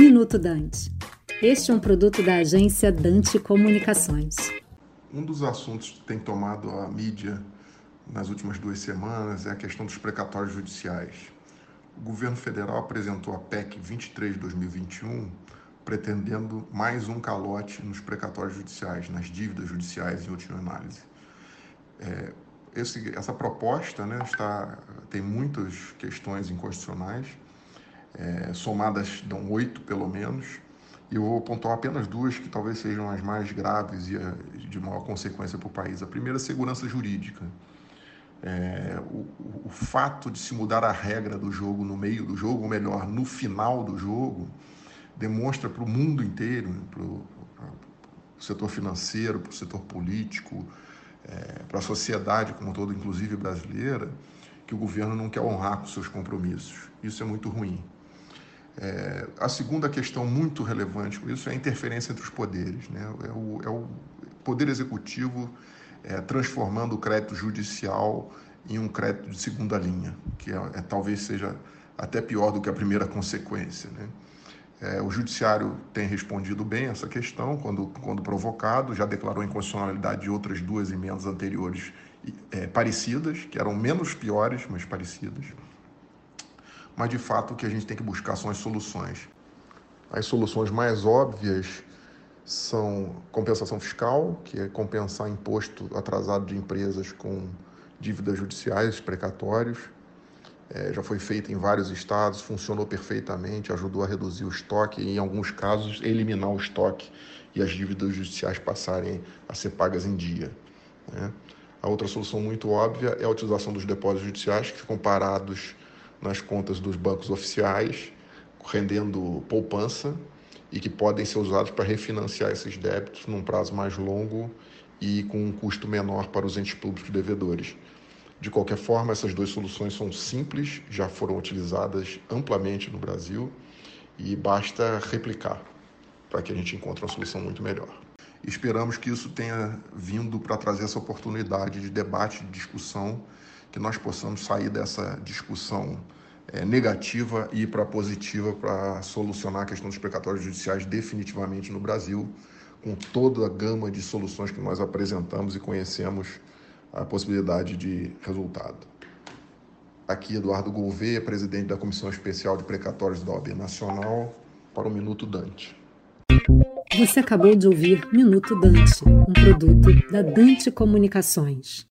Minuto Dante. Este é um produto da agência Dante Comunicações. Um dos assuntos que tem tomado a mídia nas últimas duas semanas é a questão dos precatórios judiciais. O governo federal apresentou a PEC 23 de 2021 pretendendo mais um calote nos precatórios judiciais, nas dívidas judiciais em última análise. É, esse, essa proposta né, está, tem muitas questões inconstitucionais, é, somadas dão oito pelo menos, e eu vou pontuar apenas duas que talvez sejam as mais graves e de maior consequência para o país. A primeira é a segurança jurídica. É, o, o, fato de se mudar a regra do jogo no meio do jogo, ou melhor, no final do jogo, demonstra para o mundo inteiro, para o setor financeiro, para o setor político, é, para a sociedade como todo, inclusive brasileira, que o governo não quer honrar com seus compromissos. Isso é muito ruim. É, a segunda questão muito relevante com isso é a interferência entre os poderes. Né? É, o, é o poder executivo é, transformando o crédito judicial em um crédito de segunda linha, que é, é talvez seja até pior do que a primeira consequência. Né? É, o Judiciário tem respondido bem essa questão quando, quando provocado, já declarou inconstitucionalidade de outras duas emendas anteriores é, parecidas, que eram menos piores, mas parecidas. Mas, de fato, o que a gente tem que buscar são as soluções. As soluções mais óbvias são compensação fiscal, que é compensar imposto atrasado de empresas com dívidas judiciais, precatórios, é, já foi feita em vários estados, funcionou perfeitamente, ajudou a reduzir o estoque e, em alguns casos, eliminar o estoque e as dívidas judiciais passarem a ser pagas em dia. Né? A outra solução muito óbvia é a utilização dos depósitos judiciais que ficam parados nas contas dos bancos oficiais, rendendo poupança e que podem ser usados para refinanciar esses débitos num prazo mais longo e com um custo menor para os entes públicos devedores. De qualquer forma, essas duas soluções são simples, já foram utilizadas amplamente no Brasil e basta replicar para que a gente encontre uma solução muito melhor. Esperamos que isso tenha vindo para trazer essa oportunidade de debate, de discussão, que nós possamos sair dessa discussão é, negativa e ir para positiva para solucionar a questão dos precatórios judiciais definitivamente no Brasil, com toda a gama de soluções que nós apresentamos e conhecemos a possibilidade de resultado. Aqui, Eduardo Gouveia, presidente da Comissão Especial de Precatórios da OAB Nacional, para o Minuto Dante. Você acabou de ouvir Minuto Dante, um produto da Dante Comunicações.